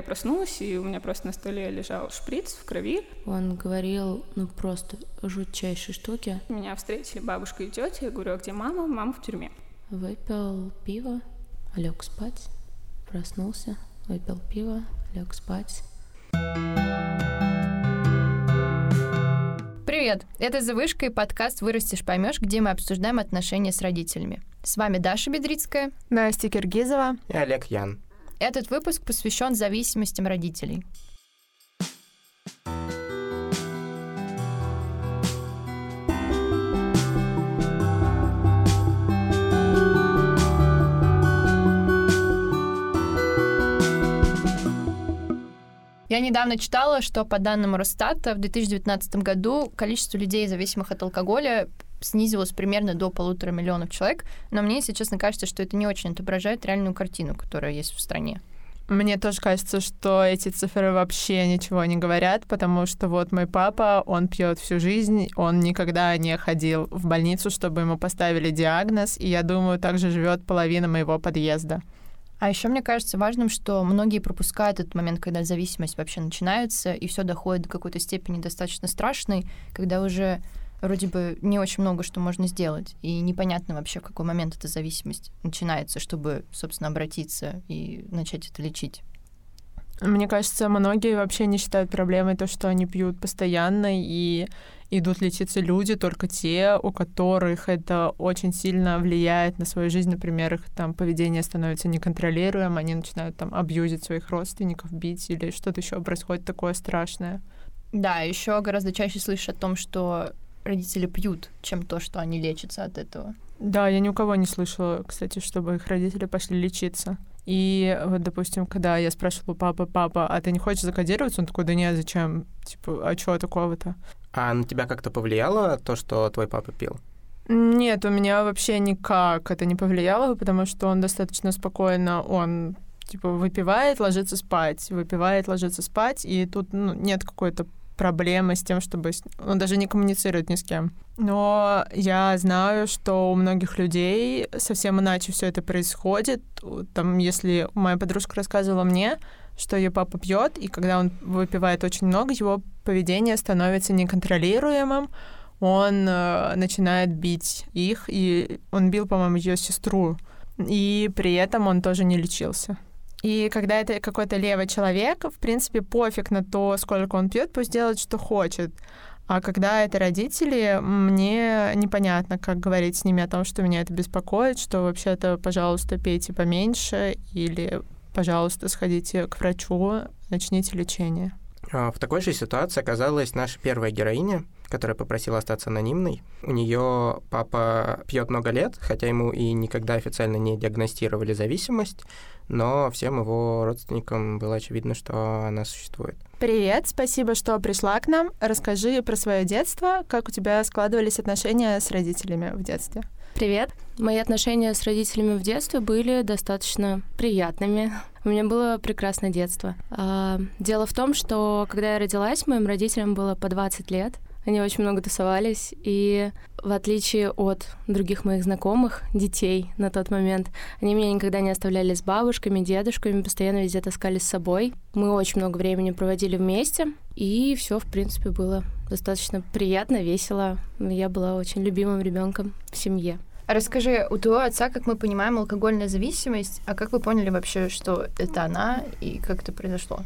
я проснулась, и у меня просто на столе лежал шприц в крови. Он говорил, ну, просто жутчайшие штуки. Меня встретили бабушка и тетя. Я говорю, а где мама? Мама в тюрьме. Выпил пиво, лег спать, проснулся, выпил пиво, лег спать. Привет! Это «Завышка» и подкаст «Вырастешь, поймешь», где мы обсуждаем отношения с родителями. С вами Даша Бедрицкая, Настя Киргизова и Олег Ян. Этот выпуск посвящен зависимостям родителей. Я недавно читала, что по данным Росстата в 2019 году количество людей, зависимых от алкоголя, снизилось примерно до полутора миллионов человек, но мне, если честно, кажется, что это не очень отображает реальную картину, которая есть в стране. Мне тоже кажется, что эти цифры вообще ничего не говорят, потому что вот мой папа, он пьет всю жизнь, он никогда не ходил в больницу, чтобы ему поставили диагноз, и я думаю, также живет половина моего подъезда. А еще мне кажется важным, что многие пропускают этот момент, когда зависимость вообще начинается, и все доходит до какой-то степени достаточно страшной, когда уже вроде бы не очень много что можно сделать, и непонятно вообще, в какой момент эта зависимость начинается, чтобы, собственно, обратиться и начать это лечить. Мне кажется, многие вообще не считают проблемой то, что они пьют постоянно, и идут лечиться люди, только те, у которых это очень сильно влияет на свою жизнь. Например, их там поведение становится неконтролируемым, они начинают там абьюзить своих родственников, бить или что-то еще происходит такое страшное. Да, еще гораздо чаще слышишь о том, что родители пьют, чем то, что они лечатся от этого. Да, я ни у кого не слышала, кстати, чтобы их родители пошли лечиться. И вот, допустим, когда я спрашивала папа, папа, а ты не хочешь закодироваться? Он такой, да нет, зачем? Типа, а чего такого-то? А на тебя как-то повлияло то, что твой папа пил? Нет, у меня вообще никак это не повлияло, потому что он достаточно спокойно, он типа выпивает, ложится спать, выпивает, ложится спать, и тут ну, нет какой-то проблемы с тем, чтобы... Он даже не коммуницирует ни с кем. Но я знаю, что у многих людей совсем иначе все это происходит. Там, если моя подружка рассказывала мне, что ее папа пьет, и когда он выпивает очень много, его поведение становится неконтролируемым, он э, начинает бить их, и он бил, по-моему, ее сестру, и при этом он тоже не лечился. И когда это какой-то левый человек, в принципе, пофиг на то, сколько он пьет, пусть делает, что хочет. А когда это родители, мне непонятно, как говорить с ними о том, что меня это беспокоит, что вообще-то, пожалуйста, пейте поменьше или пожалуйста, сходите к врачу, начните лечение. А, в такой же ситуации оказалась наша первая героиня, которая попросила остаться анонимной. У нее папа пьет много лет, хотя ему и никогда официально не диагностировали зависимость, но всем его родственникам было очевидно, что она существует. Привет, спасибо, что пришла к нам. Расскажи про свое детство, как у тебя складывались отношения с родителями в детстве. Привет. Мои отношения с родителями в детстве были достаточно приятными. У меня было прекрасное детство. А, дело в том, что когда я родилась, моим родителям было по 20 лет. Они очень много тусовались, и в отличие от других моих знакомых, детей на тот момент, они меня никогда не оставляли с бабушками, дедушками, постоянно везде таскали с собой. Мы очень много времени проводили вместе, и все, в принципе, было достаточно приятно, весело. Я была очень любимым ребенком в семье. Расскажи, у твоего отца, как мы понимаем, алкогольная зависимость, а как вы поняли вообще, что это она и как это произошло?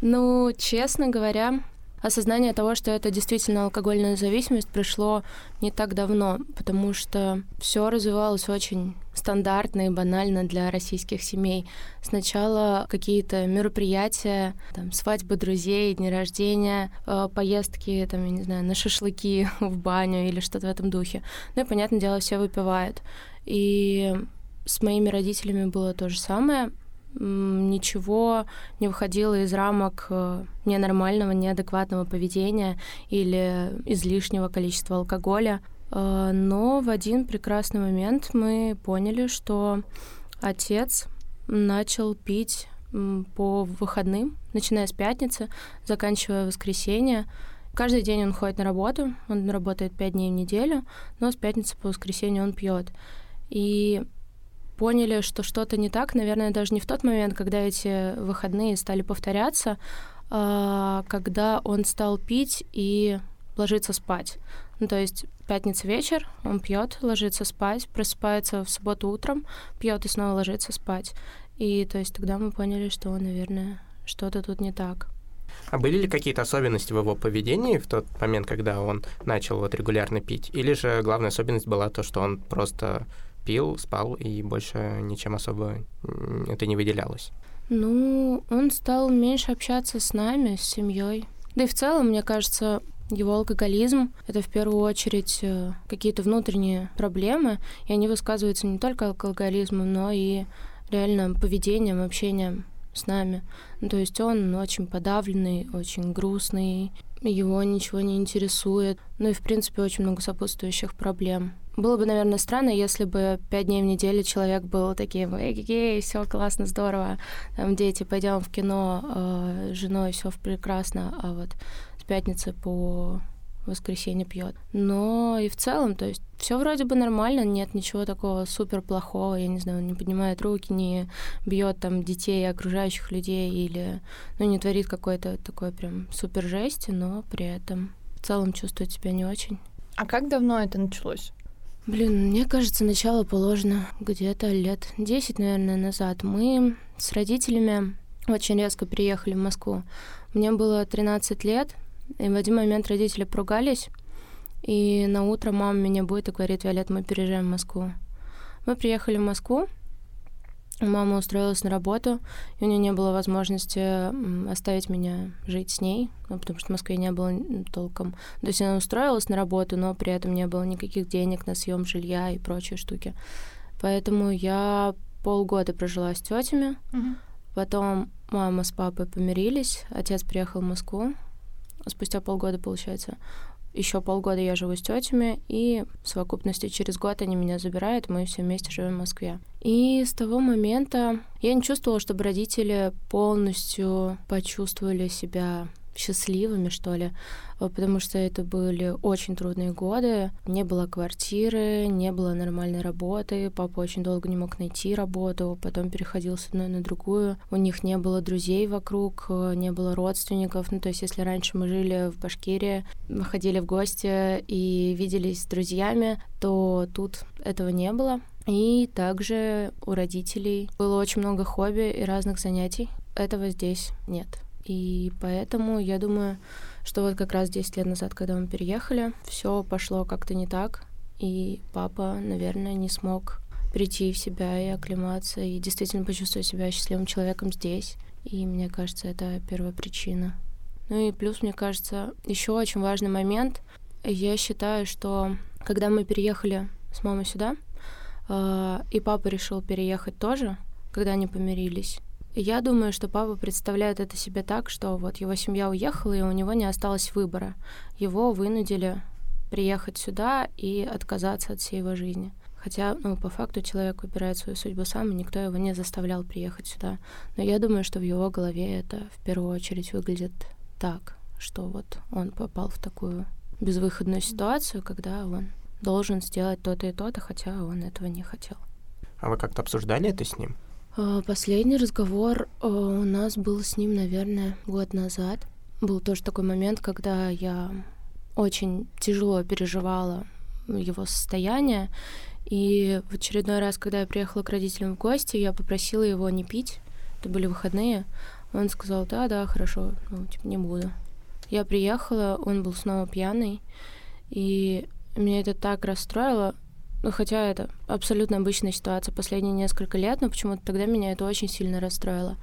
Ну, честно говоря, осознание того, что это действительно алкогольная зависимость, пришло не так давно, потому что все развивалось очень стандартно и банально для российских семей. Сначала какие-то мероприятия, там, свадьбы друзей, дни рождения, э, поездки, там, я не знаю, на шашлыки в баню или что-то в этом духе. Ну и, понятное дело, все выпивают. И с моими родителями было то же самое ничего не выходило из рамок э, ненормального, неадекватного поведения или излишнего количества алкоголя. Э, но в один прекрасный момент мы поняли, что отец начал пить по выходным, начиная с пятницы, заканчивая воскресенье. Каждый день он ходит на работу, он работает пять дней в неделю, но с пятницы по воскресенье он пьет. И поняли, что что-то не так, наверное, даже не в тот момент, когда эти выходные стали повторяться, а когда он стал пить и ложиться спать. Ну, то есть пятница вечер, он пьет, ложится спать, просыпается в субботу утром, пьет и снова ложится спать. И то есть тогда мы поняли, что, наверное, что-то тут не так. А были ли какие-то особенности в его поведении в тот момент, когда он начал вот регулярно пить? Или же главная особенность была то, что он просто пил, спал, и больше ничем особо это не выделялось? Ну, он стал меньше общаться с нами, с семьей. Да и в целом, мне кажется, его алкоголизм — это в первую очередь э, какие-то внутренние проблемы, и они высказываются не только алкоголизмом, но и реально поведением, общением с нами. Ну, то есть он очень подавленный, очень грустный, его ничего не интересует. Ну и, в принципе, очень много сопутствующих проблем. Было бы, наверное, странно, если бы пять дней в неделю человек был таким, эй, все классно, здорово, там дети, пойдем в кино, э, с женой все прекрасно, а вот с пятницы по воскресенье пьет. Но и в целом, то есть все вроде бы нормально, нет ничего такого супер плохого, я не знаю, он не поднимает руки, не бьет там детей, окружающих людей или, ну, не творит какой-то такой прям супер жести, но при этом в целом чувствует себя не очень. А как давно это началось? Блин, мне кажется, начало положено где-то лет 10, наверное, назад. Мы с родителями очень резко приехали в Москву. Мне было 13 лет, и в один момент родители поругались, и на утро мама меня будет и говорит, Виолет, мы переезжаем в Москву. Мы приехали в Москву, мама устроилась на работу, и у нее не было возможности оставить меня жить с ней, ну, потому что в Москве не было толком. То есть она устроилась на работу, но при этом не было никаких денег на съем жилья и прочие штуки. Поэтому я полгода прожила с тетями, Мгм. потом мама с папой помирились, отец приехал в Москву, спустя полгода, получается. Еще полгода я живу с тетями, и в совокупности через год они меня забирают, мы все вместе живем в Москве. И с того момента я не чувствовала, чтобы родители полностью почувствовали себя счастливыми, что ли, э, потому что это были очень трудные годы. Не было квартиры, не было нормальной работы, папа очень долго не мог найти работу, потом переходил с одной на другую. У них не было друзей вокруг, э, не было родственников. Ну, то есть, если раньше мы жили в Башкирии, мы ходили в гости и виделись с друзьями, то тут этого не было. И также у родителей было очень много хобби и разных занятий. Этого здесь нет. И поэтому я думаю, что вот как раз 10 лет назад, когда мы переехали, все пошло как-то не так, и папа, наверное, не смог прийти в себя и оклематься, и действительно почувствовать себя счастливым человеком здесь. И мне кажется, это первая причина. Ну и плюс, мне кажется, еще очень важный момент. Я считаю, что когда мы переехали с мамой сюда, э, и папа решил переехать тоже, когда они помирились, я думаю, что папа представляет это себе так, что вот его семья уехала, и у него не осталось выбора. Его вынудили приехать сюда и отказаться от всей его жизни. Хотя, ну, по факту человек выбирает свою судьбу сам, и никто его не заставлял приехать сюда. Но я думаю, что в его голове это в первую очередь выглядит так, что вот он попал в такую безвыходную ситуацию, когда он должен сделать то-то и то-то, хотя он этого не хотел. А вы как-то обсуждали это с ним? А, Последний разговор а, у нас был с ним, наверное, год назад. Был тоже такой момент, когда я очень тяжело переживала его состояние. И в очередной раз, когда я приехала к родителям в гости, я попросила его не пить. Это были выходные. Он сказал, да, да, хорошо, ну, типа, не буду. Я приехала, он был снова пьяный, и меня это так расстроило, ну, хотя это абсолютно обычная ситуация последние несколько лет, но почему-то тогда меня это очень сильно расстроило.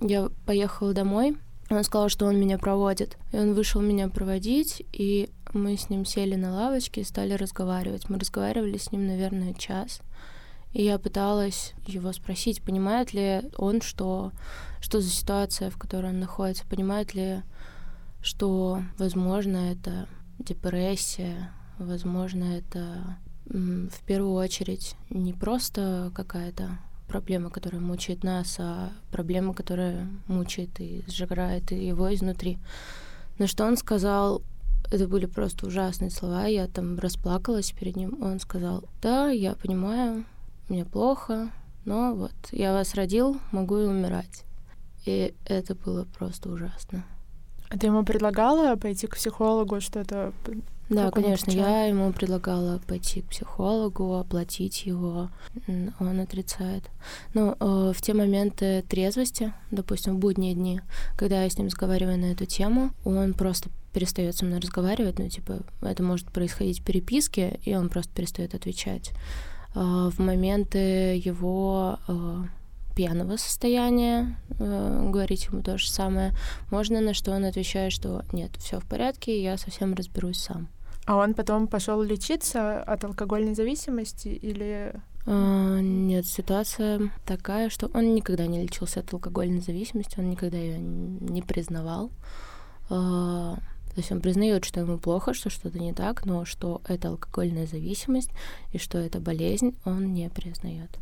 Я поехала домой, он сказал, что он меня проводит. И он вышел меня проводить, и мы с ним сели на лавочке и стали разговаривать. Мы разговаривали с ним, наверное, час. И я пыталась его спросить, понимает ли он, что, что за ситуация, в которой он находится, понимает ли, что, возможно, это депрессия, возможно, это в первую очередь не просто какая-то проблема, которая мучает нас, а проблема, которая мучает и сжигает его изнутри. На что он сказал, это были просто ужасные слова, я там расплакалась перед ним. Он сказал, да, я понимаю, мне плохо, но вот я вас родил, могу и умирать. И это было просто ужасно. А ты ему предлагала пойти к психологу, что-то Да, конечно, отвечал? я ему предлагала пойти к психологу, оплатить его. Он отрицает. Ну, э, в те моменты трезвости, допустим, в будние дни, когда я с ним разговариваю на эту тему, он просто перестает со мной разговаривать. Ну, типа, это может происходить в переписке, и он просто перестает отвечать. А В моменты его э, пьяного состояния, э, говорить ему то же самое, можно, на что он отвечает, что нет, все в порядке, я совсем разберусь сам. А он потом пошел лечиться от алкогольной зависимости или... А, Нет, ситуация такая, что он никогда не лечился от алкогольной зависимости, он никогда ее не признавал. А, То есть он признает, что ему плохо, что что-то не так, но что это алкогольная зависимость и что это болезнь, он не признает.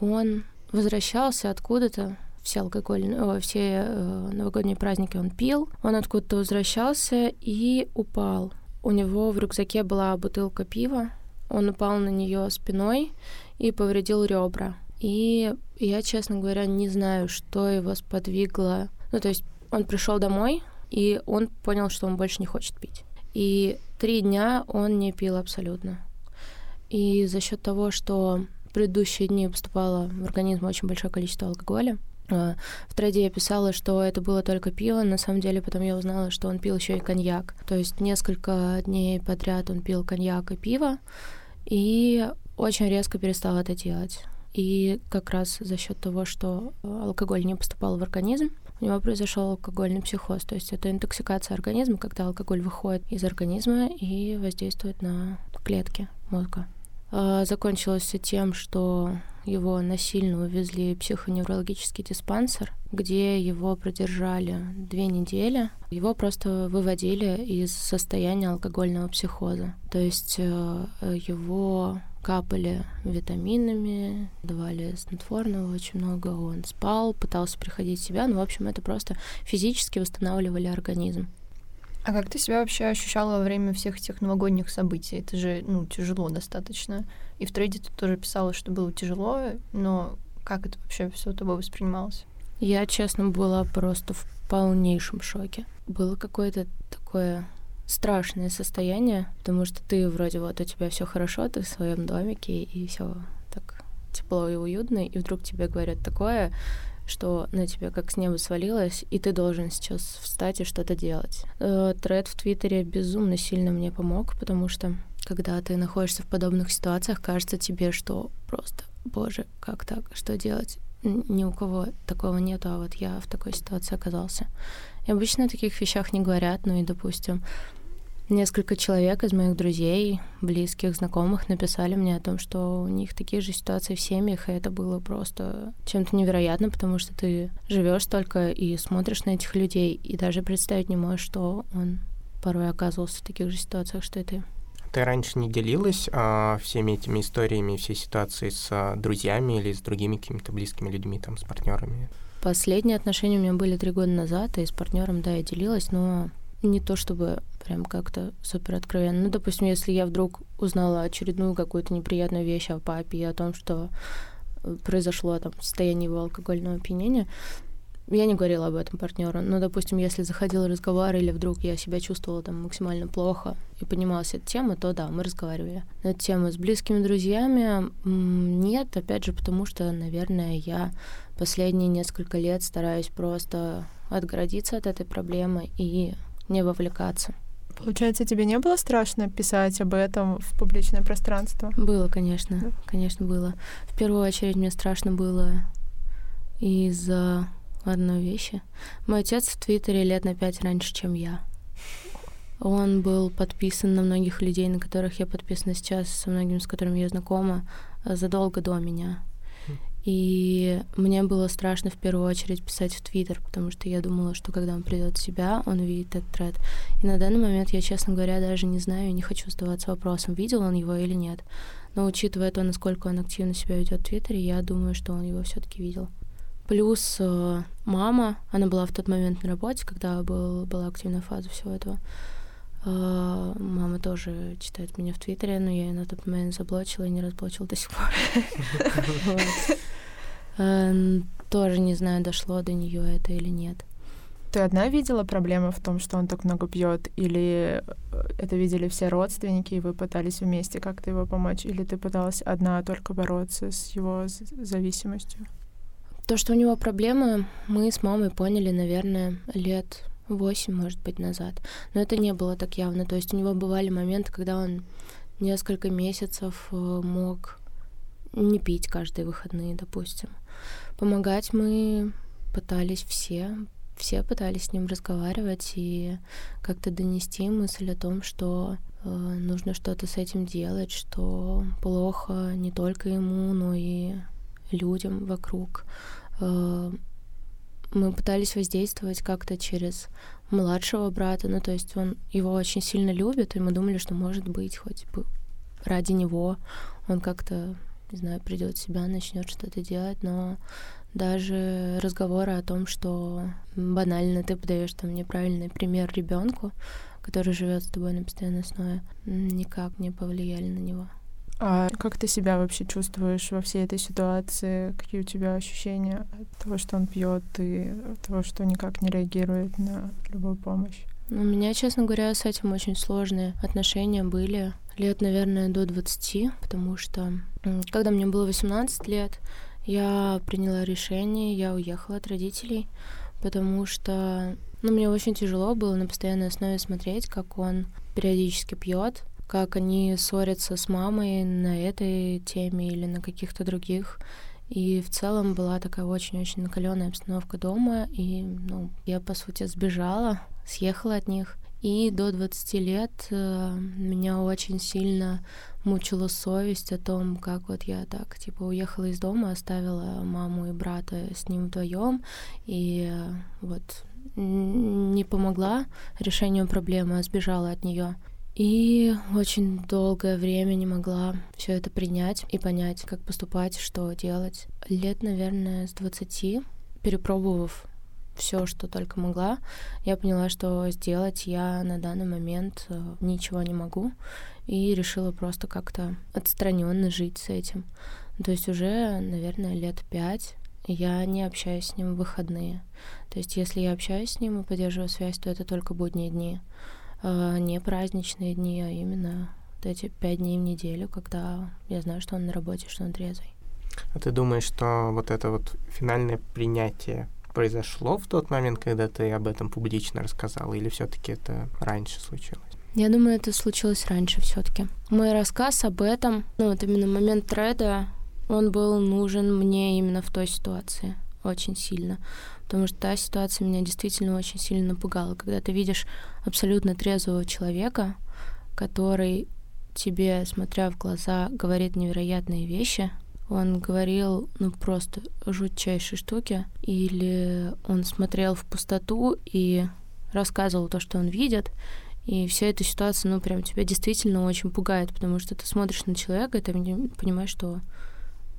Он возвращался откуда-то, все алкогольные, о, все э, новогодние праздники он пил, он откуда-то возвращался и упал. У него в рюкзаке была бутылка пива, он упал на нее спиной и повредил ребра. И я, честно говоря, не знаю, что его сподвигло. Ну, то есть он пришел домой, и он понял, что он больше не хочет пить. И три дня он не пил абсолютно. И за счет того, что в предыдущие дни поступало в организм очень большое количество алкоголя, в траде я писала, что это было только пиво. На самом деле потом я узнала, что он пил еще и коньяк. То есть несколько дней подряд он пил коньяк и пиво, и очень резко перестал это делать. И как раз за счет того, что э, алкоголь не поступал в организм, у него произошел алкогольный психоз. То есть это интоксикация организма, когда алкоголь выходит из организма и воздействует на клетки мозга. А, Закончилось все тем, что его насильно увезли в психоневрологический диспансер, где его продержали две недели. Его просто выводили из состояния алкогольного психоза. То есть э, его капали витаминами, давали снотворного очень много, он спал, пытался приходить в себя, ну, в общем, это просто физически восстанавливали организм. А как ты себя вообще ощущала во время всех этих новогодних событий? Это же, ну, тяжело достаточно. И в трейде ты тоже писала, что было тяжело, но как это вообще все тобой воспринималось? Я, честно, была просто в полнейшем шоке. Было какое-то такое страшное состояние, потому что ты вроде вот у тебя все хорошо, ты в своем домике, и все так тепло и уютно, и вдруг тебе говорят такое, что на тебя как с неба свалилось, и ты должен сейчас встать и что-то делать. Э, Тред в Твиттере безумно сильно мне помог, потому что когда ты находишься в подобных ситуациях, кажется тебе, что просто, боже, как так, что делать? Ни у кого такого нету, а вот я в такой ситуации оказался. И обычно о таких вещах не говорят, ну и, допустим, несколько человек из моих друзей, близких, знакомых написали мне о том, что у них такие же ситуации в семьях, и это было просто чем-то невероятно, потому что ты живешь только и смотришь на этих людей, и даже представить не можешь, что он порой оказывался в таких же ситуациях, что и ты. Ты раньше не делилась а, всеми этими историями, всей ситуацией с а, друзьями или с другими какими-то близкими людьми, там, с партнерами? Последние отношения у меня были три года назад, и с партнером, да, я делилась, но не то чтобы прям как-то супер откровенно. Ну, допустим, если я вдруг узнала очередную какую-то неприятную вещь о папе и о том, что э, произошло там состояние его алкогольного опьянения, я не говорила об этом партнеру. Но, допустим, если заходил разговор или вдруг я себя чувствовала там максимально плохо и понималась эта тема, то да, мы разговаривали на эту тему. С близкими друзьями нет, опять же, потому что, наверное, я последние несколько лет стараюсь просто отгородиться от этой проблемы и не вовлекаться. Получается, тебе не было страшно писать об этом в публичное пространство? Было, конечно, Да. конечно, было. В первую очередь мне страшно было из-за одной вещи. Мой отец в Твиттере лет на пять раньше, чем я. Он был подписан на многих людей, на которых я подписана сейчас, со многими, с которыми я знакома, задолго до меня. И мне было страшно в первую очередь писать в Твиттер, потому что я думала, что когда он придет в себя, он увидит этот тред. И на данный момент я, честно говоря, даже не знаю и не хочу задаваться вопросом, видел он его или нет. Но учитывая то, насколько он активно себя ведет в Твиттере, я думаю, что он его все-таки видел. Плюс э, мама, она была в тот момент на работе, когда был, была активная фаза всего этого. А, мама тоже читает меня в Твиттере, но я ее на тот момент заблочила и не разблочила до сих пор. Э, тоже не знаю, дошло до нее это или нет. Ты одна видела проблему в том, что он так много пьет, или э, это видели все родственники, и вы пытались вместе как-то его помочь, или ты пыталась одна только бороться с его зависимостью? То, что у него проблемы, мы с мамой поняли, наверное, лет восемь, может быть, назад. Но это не было так явно. То есть у него бывали моменты, когда он несколько месяцев э, мог не пить каждые выходные, допустим. Помогать мы пытались все, все пытались с ним разговаривать и как-то донести мысль о том, что э, нужно что-то с этим делать, что плохо не только ему, но и людям вокруг. Э, мы пытались воздействовать как-то через младшего брата, ну то есть он его очень сильно любит, и мы думали, что может быть хоть бы ради него он как-то, не знаю, придет в себя, начнет что-то делать, но даже разговоры о том, что банально ты подаешь там неправильный пример ребенку, который живет с тобой на постоянной основе, никак не повлияли на него. А как ты себя вообще чувствуешь во всей этой ситуации? Какие у тебя ощущения от того, что он пьет, и от того, что никак не реагирует на любую помощь? У меня, честно говоря, с этим очень сложные отношения были лет, наверное, до 20, потому что когда мне было 18 лет, я приняла решение, я уехала от родителей, потому что ну, мне очень тяжело было на постоянной основе смотреть, как он периодически пьет, как они ссорятся с мамой на этой теме или на каких-то других. И в целом была такая очень-очень накаленная обстановка дома, и ну, я, по сути, сбежала, съехала от них. И до 20 лет э, меня очень сильно мучила совесть о том, как вот я так, типа, уехала из дома, оставила маму и брата с ним вдвоем, и э, вот не помогла решению проблемы, а сбежала от нее. И очень долгое время не могла все это принять и понять, как поступать, что делать. Лет, наверное, с 20, перепробовав все, что только могла, я поняла, что сделать я на данный момент э, ничего не могу, и решила просто как-то отстраненно жить с этим. То есть уже, наверное, лет пять я не общаюсь с ним в выходные. То есть если я общаюсь с ним и поддерживаю связь, то это только будние дни. А не праздничные дни, а именно вот эти пять дней в неделю, когда я знаю, что он на работе, что он трезвый. А ты думаешь, что вот это вот финальное принятие произошло в тот момент, когда ты об этом публично рассказала, или все-таки это раньше случилось? Я думаю, это случилось раньше все-таки. Мой рассказ об этом, ну вот именно момент треда, он был нужен мне именно в той ситуации очень сильно. Потому что та ситуация меня действительно очень сильно напугала. Когда ты видишь абсолютно трезвого человека, который тебе, смотря в глаза, говорит невероятные вещи, он говорил, ну, просто жутчайшие штуки, или он смотрел в пустоту и рассказывал то, что он видит, и вся эта ситуация, ну, прям тебя действительно очень пугает, потому что ты смотришь на человека, и ты понимаешь, что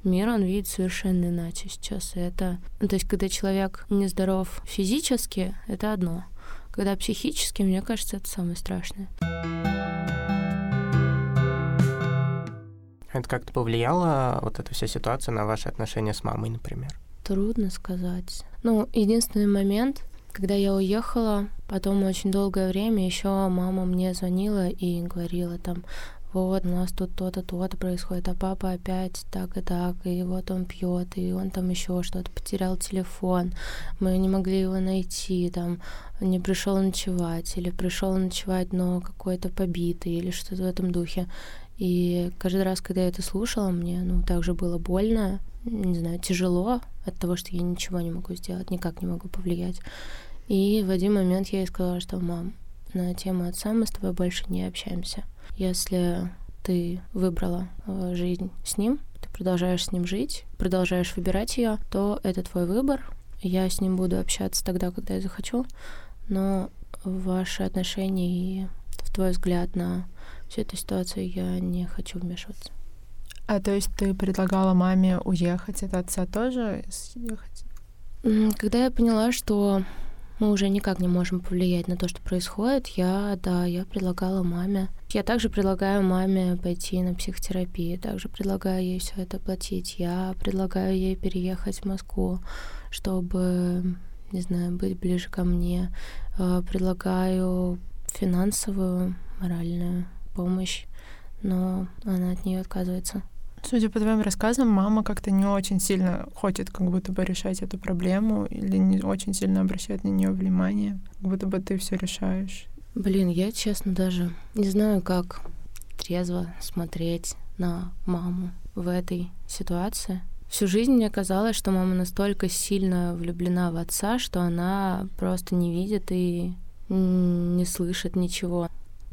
мир он видит совершенно иначе сейчас. И это, ну, то есть, когда человек нездоров физически, это одно. Когда психически, мне кажется, это самое страшное. Это как-то повлияло, вот эта вся ситуация, на ваши отношения с мамой, например? Трудно сказать. Ну, единственный момент, когда я уехала, потом очень долгое время еще мама мне звонила и говорила там, вот, у нас тут то-то, то-то происходит, а папа опять так и так, и вот он пьет, и он там еще что-то потерял телефон, мы не могли его найти, там, не пришел ночевать, или пришел ночевать, но какой-то побитый, или что-то в этом духе. И каждый раз, когда я это слушала, мне, ну, также было больно, не знаю, тяжело от того, что я ничего не могу сделать, никак не могу повлиять. И в один момент я ей сказала, что, мам, на тему отца мы с тобой больше не общаемся. Если ты выбрала э, жизнь с ним, ты продолжаешь с ним жить, продолжаешь выбирать ее, то это твой выбор. Я с ним буду общаться тогда, когда я захочу, но ваши отношения и в твой взгляд на всю эту ситуацию я не хочу вмешиваться. А то есть ты предлагала маме уехать от отца тоже? Съехать? Когда я поняла, что мы уже никак не можем повлиять на то, что происходит, я, да, я предлагала маме. Я также предлагаю маме пойти на психотерапию, также предлагаю ей все это платить. Я предлагаю ей переехать в Москву, чтобы, не знаю, быть ближе ко мне. Э, предлагаю финансовую, моральную помощь, но она от нее отказывается. Судя по твоим рассказам, мама как-то не очень сильно хочет как будто бы решать эту проблему или не очень сильно обращает на нее внимание, как будто бы ты все решаешь. Блин, я честно даже не знаю, как трезво смотреть на маму в этой ситуации. Всю жизнь мне казалось, что мама настолько сильно влюблена в отца, что она просто не видит и не слышит ничего.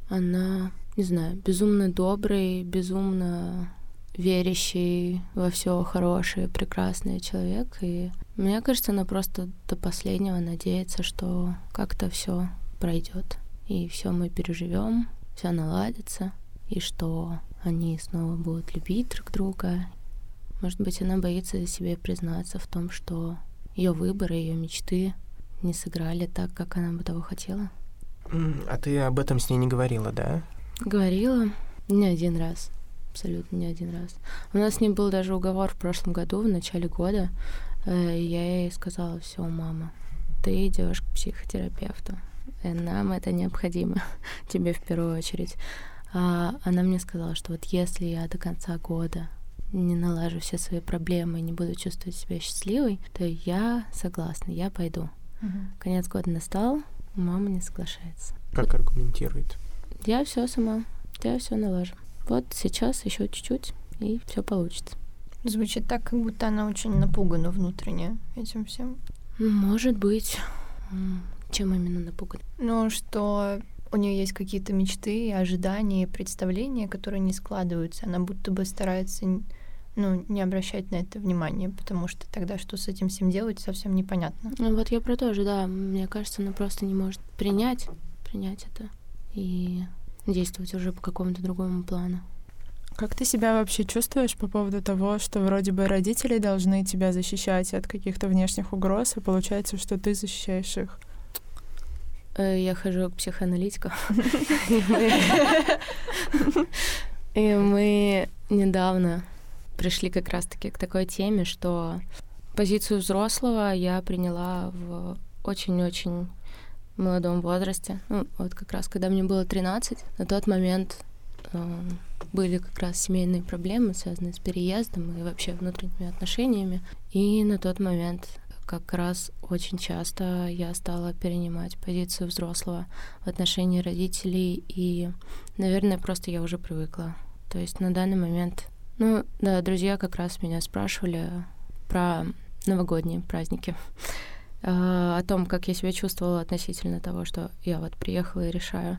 Она, не знаю, безумно добрый, безумно верящий во все хорошее, прекрасный человек. И мне кажется, она просто до последнего надеется, что как-то все пройдет. И все мы переживем, все наладится, и что они снова будут любить друг друга. Может быть, она боится себе признаться в том, что ее выборы, ее мечты не сыграли так, как она бы того хотела. А ты об этом с ней не говорила, да? Говорила не один раз абсолютно не один раз. У нас с ним был даже уговор в прошлом году, в начале года. Э, я ей сказала, все, мама, ты идешь к психотерапевту. И э, нам это необходимо, тебе в первую очередь. А она мне сказала, что вот если я до конца года не налажу все свои проблемы и не буду чувствовать себя счастливой, то я согласна, я пойду. Угу. Конец года настал, мама не соглашается. Как аргументирует? Я все сама, я все налажу. Вот сейчас еще чуть-чуть, и все получится. Звучит так, как будто она очень напугана внутренне этим всем. Может быть. Чем именно напугана? Ну, что у нее есть какие-то мечты, ожидания, представления, которые не складываются. Она будто бы старается ну, не обращать на это внимания, потому что тогда что с этим всем делать, совсем непонятно. Ну вот я про то же, да. Мне кажется, она просто не может принять, принять это. И действовать уже по какому-то другому плану. Как ты себя вообще чувствуешь по поводу того, что вроде бы родители должны тебя защищать от каких-то внешних угроз, и получается, что ты защищаешь их? Э, я хожу к психоаналитику. И мы недавно пришли как раз-таки к такой теме, что позицию взрослого я приняла в очень-очень молодом возрасте. Ну, вот как раз, когда мне было 13, на тот момент э, были как раз семейные проблемы, связанные с переездом и вообще внутренними отношениями. И на тот момент как раз очень часто я стала перенимать позицию взрослого в отношении родителей, и, наверное, просто я уже привыкла. То есть на данный момент, ну да, друзья как раз меня спрашивали про новогодние праздники. А, о том, как я себя чувствовала относительно того, что я вот приехала и решаю.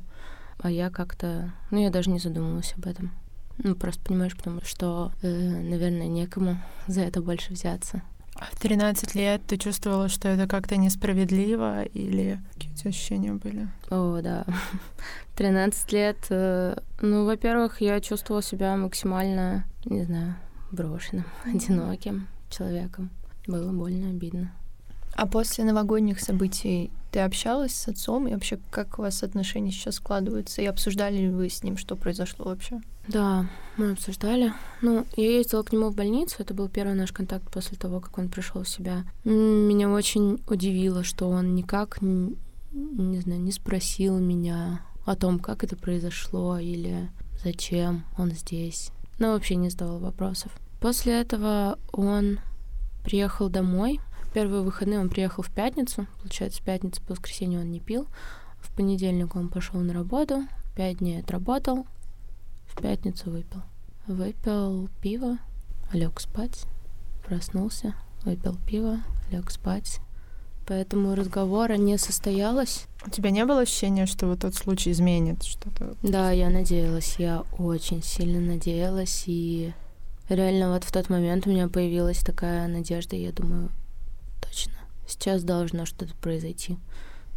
А я как-то, ну, я даже не задумывалась об этом. Ну, просто понимаешь, потому что, э, наверное, некому за это больше взяться. А в 13 лет ты чувствовала, что это как-то несправедливо или какие у тебя ощущения были? О, да. 13 лет, э, ну, во-первых, я чувствовала себя максимально, не знаю, брошенным, одиноким человеком. Было больно, обидно. А после новогодних событий ты общалась с отцом? И вообще, как у вас отношения сейчас складываются? И обсуждали ли вы с ним, что произошло вообще? Да, мы обсуждали. Ну, я ездила к нему в больницу. Это был первый наш контакт после того, как он пришел в себя. Меня очень удивило, что он никак, не, не знаю, не спросил меня о том, как это произошло или зачем он здесь. Ну, вообще не задавал вопросов. После этого он приехал домой, Первые выходные он приехал в пятницу, получается, в пятницу по воскресенье он не пил. В понедельник он пошел на работу, пять дней отработал, в пятницу выпил. Выпил пиво, лег спать, проснулся, выпил пиво, лег спать. Поэтому разговора не состоялось. У тебя не было ощущения, что вот тот случай изменит что-то? Да, я надеялась, я очень сильно надеялась, и реально вот в тот момент у меня появилась такая надежда, я думаю, точно. Сейчас должно что-то произойти.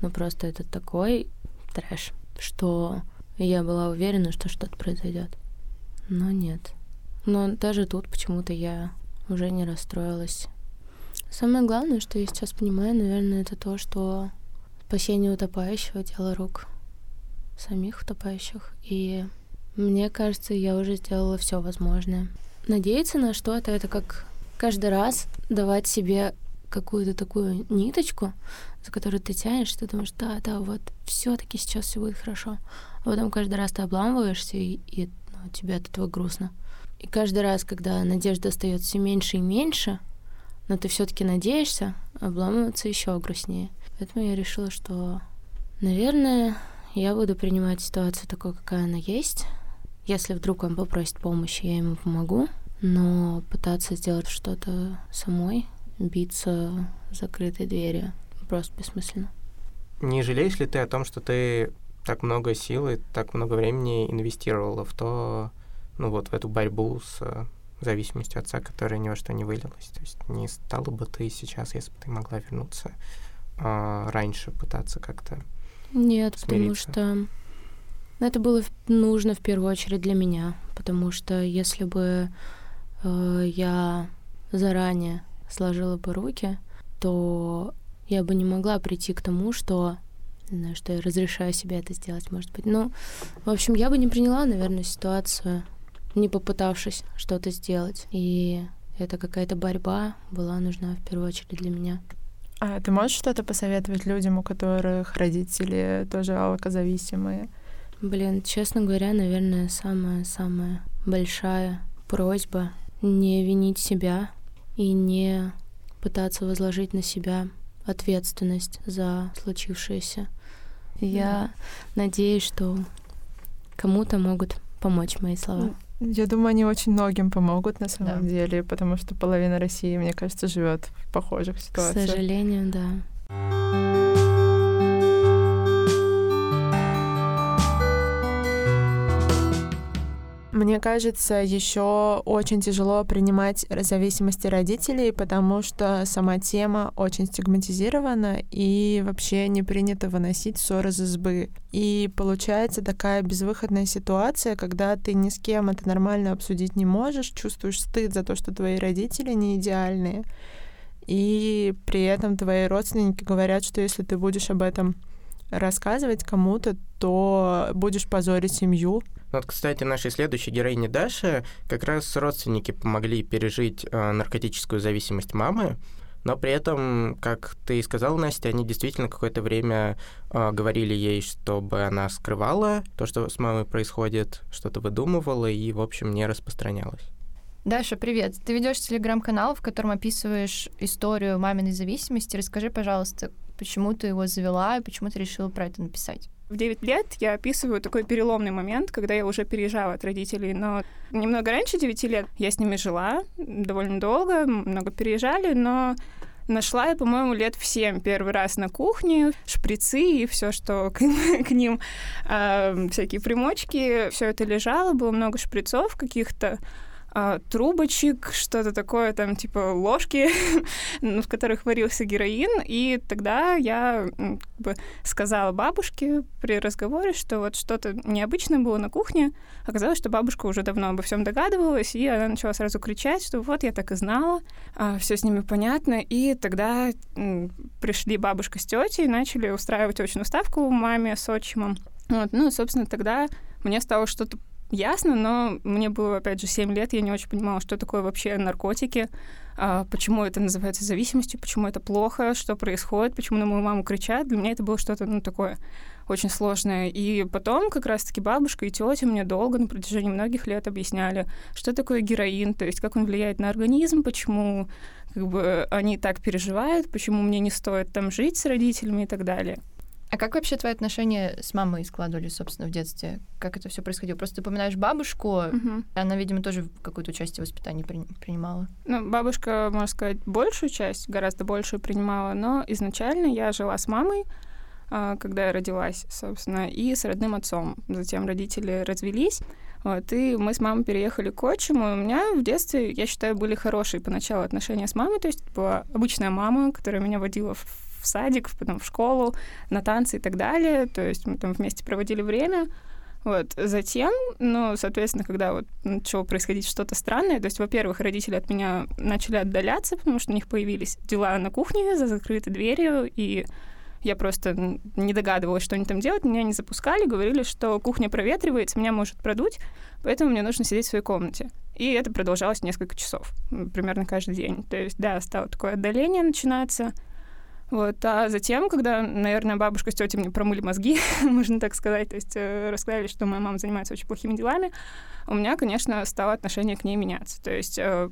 Но просто это такой трэш, что я была уверена, что что-то произойдет. Но нет. Но даже тут почему-то я уже не расстроилась. Самое главное, что я сейчас понимаю, наверное, это то, что спасение утопающего, дело рук самих утопающих. И мне кажется, я уже сделала все возможное. Надеяться на что-то это как каждый раз давать себе какую-то такую ниточку, за которую ты тянешь, ты думаешь, да, да, вот все-таки сейчас все будет хорошо. А потом каждый раз ты обламываешься, и, и ну, тебе от этого грустно. И каждый раз, когда надежда остается все меньше и меньше, но ты все-таки надеешься, обламываться еще грустнее. Поэтому я решила, что, наверное, я буду принимать ситуацию такой, какая она есть. Если вдруг он попросит помощи, я ему помогу. Но пытаться сделать что-то самой, биться закрытой дверью, просто бессмысленно. Не жалеешь ли ты о том, что ты так много сил и так много времени инвестировала в то, ну вот, в эту борьбу с э, зависимостью отца, которая ни во что не вылилась? То есть не стала бы ты сейчас, если бы ты могла вернуться а, раньше, пытаться как-то Нет, потому что это было нужно в первую очередь для меня, потому что если бы э, я заранее сложила бы руки, то я бы не могла прийти к тому, что не знаю, что я разрешаю себе это сделать, может быть. Ну, в общем, я бы не приняла, наверное, ситуацию, не попытавшись что-то сделать. И это какая-то борьба была нужна в первую очередь для меня. А ты можешь что-то посоветовать людям, у которых родители тоже алкозависимые? Блин, честно говоря, наверное, самая-самая большая просьба не винить себя и не пытаться возложить на себя ответственность за случившееся. Я надеюсь, что кому-то могут помочь мои слова. Я думаю, они очень многим помогут на самом да. деле, потому что половина России, мне кажется, живет в похожих ситуациях. К сожалению, да. Мне кажется, еще очень тяжело принимать зависимости родителей, потому что сама тема очень стигматизирована и вообще не принято выносить ссоры из избы. И получается такая безвыходная ситуация, когда ты ни с кем это нормально обсудить не можешь, чувствуешь стыд за то, что твои родители не идеальные. И при этом твои родственники говорят, что если ты будешь об этом рассказывать кому-то, то будешь позорить семью, вот, кстати, нашей следующей героине Даши как раз родственники помогли пережить э, наркотическую зависимость мамы, но при этом, как ты и сказала, Настя, они действительно какое-то время э, говорили ей, чтобы она скрывала то, что с мамой происходит, что-то выдумывала и, в общем, не распространялась. Даша, привет. Ты ведешь телеграм-канал, в котором описываешь историю маминой зависимости. Расскажи, пожалуйста, почему ты его завела и почему ты решила про это написать? В 9 лет я описываю такой переломный момент, когда я уже переезжала от родителей, но немного раньше 9 лет я с ними жила довольно долго, много переезжали, но нашла я, по-моему, лет в семь. Первый раз на кухне шприцы и все, что к, к ним, э, всякие примочки, все это лежало, было много шприцов каких-то, а, трубочек, что-то такое, там, типа ложки, в которых варился героин. И тогда я как бы, сказала бабушке при разговоре, что вот что-то необычное было на кухне. Оказалось, что бабушка уже давно обо всем догадывалась, и она начала сразу кричать, что вот я так и знала, а, все с ними понятно. И тогда пришли бабушка с тетей и начали устраивать очную ставку маме с отчимом. Вот, ну, собственно, тогда мне стало что-то ясно, но мне было, опять же, 7 лет, я не очень понимала, что такое вообще наркотики, а, почему это называется зависимостью, почему это плохо, что происходит, почему на мою маму кричат. Для меня это было что-то, ну, такое очень сложное. И потом как раз-таки бабушка и тетя мне долго, на протяжении многих лет объясняли, что такое героин, то есть как он влияет на организм, почему как бы они так переживают, почему мне не стоит там жить с родителями и так далее. А как вообще твои отношения с мамой складывались, собственно, в детстве? Как это все происходило? Просто ты упоминаешь бабушку, угу. она, видимо, тоже какое-то участие в воспитании при... принимала. Ну, бабушка, можно сказать, большую часть, гораздо большую принимала, но изначально я жила с мамой, а, когда я родилась, собственно, и с родным отцом. Затем родители развелись, вот, и мы с мамой переехали к отчиму. У меня в детстве, я считаю, были хорошие поначалу отношения с мамой, то есть была обычная мама, которая меня водила в в садик, потом в школу, на танцы и так далее. То есть мы там вместе проводили время. Вот. Затем, ну, соответственно, когда вот начало происходить что-то странное, то есть, во-первых, родители от меня начали отдаляться, потому что у них появились дела на кухне за закрытой дверью, и Я просто не догадывалась, что они там делают. Меня не запускали, говорили, что кухня проветривается, меня может продуть, поэтому мне нужно сидеть в своей комнате. И это продолжалось несколько часов, примерно каждый день. То есть, да, стало такое отдаление начинаться. Вот. А затем, когда, наверное, бабушка с тетей мне промыли мозги, можно так сказать, то есть э, рассказали, что моя мама занимается очень плохими делами, у меня, конечно, стало отношение к ней меняться. То есть, э,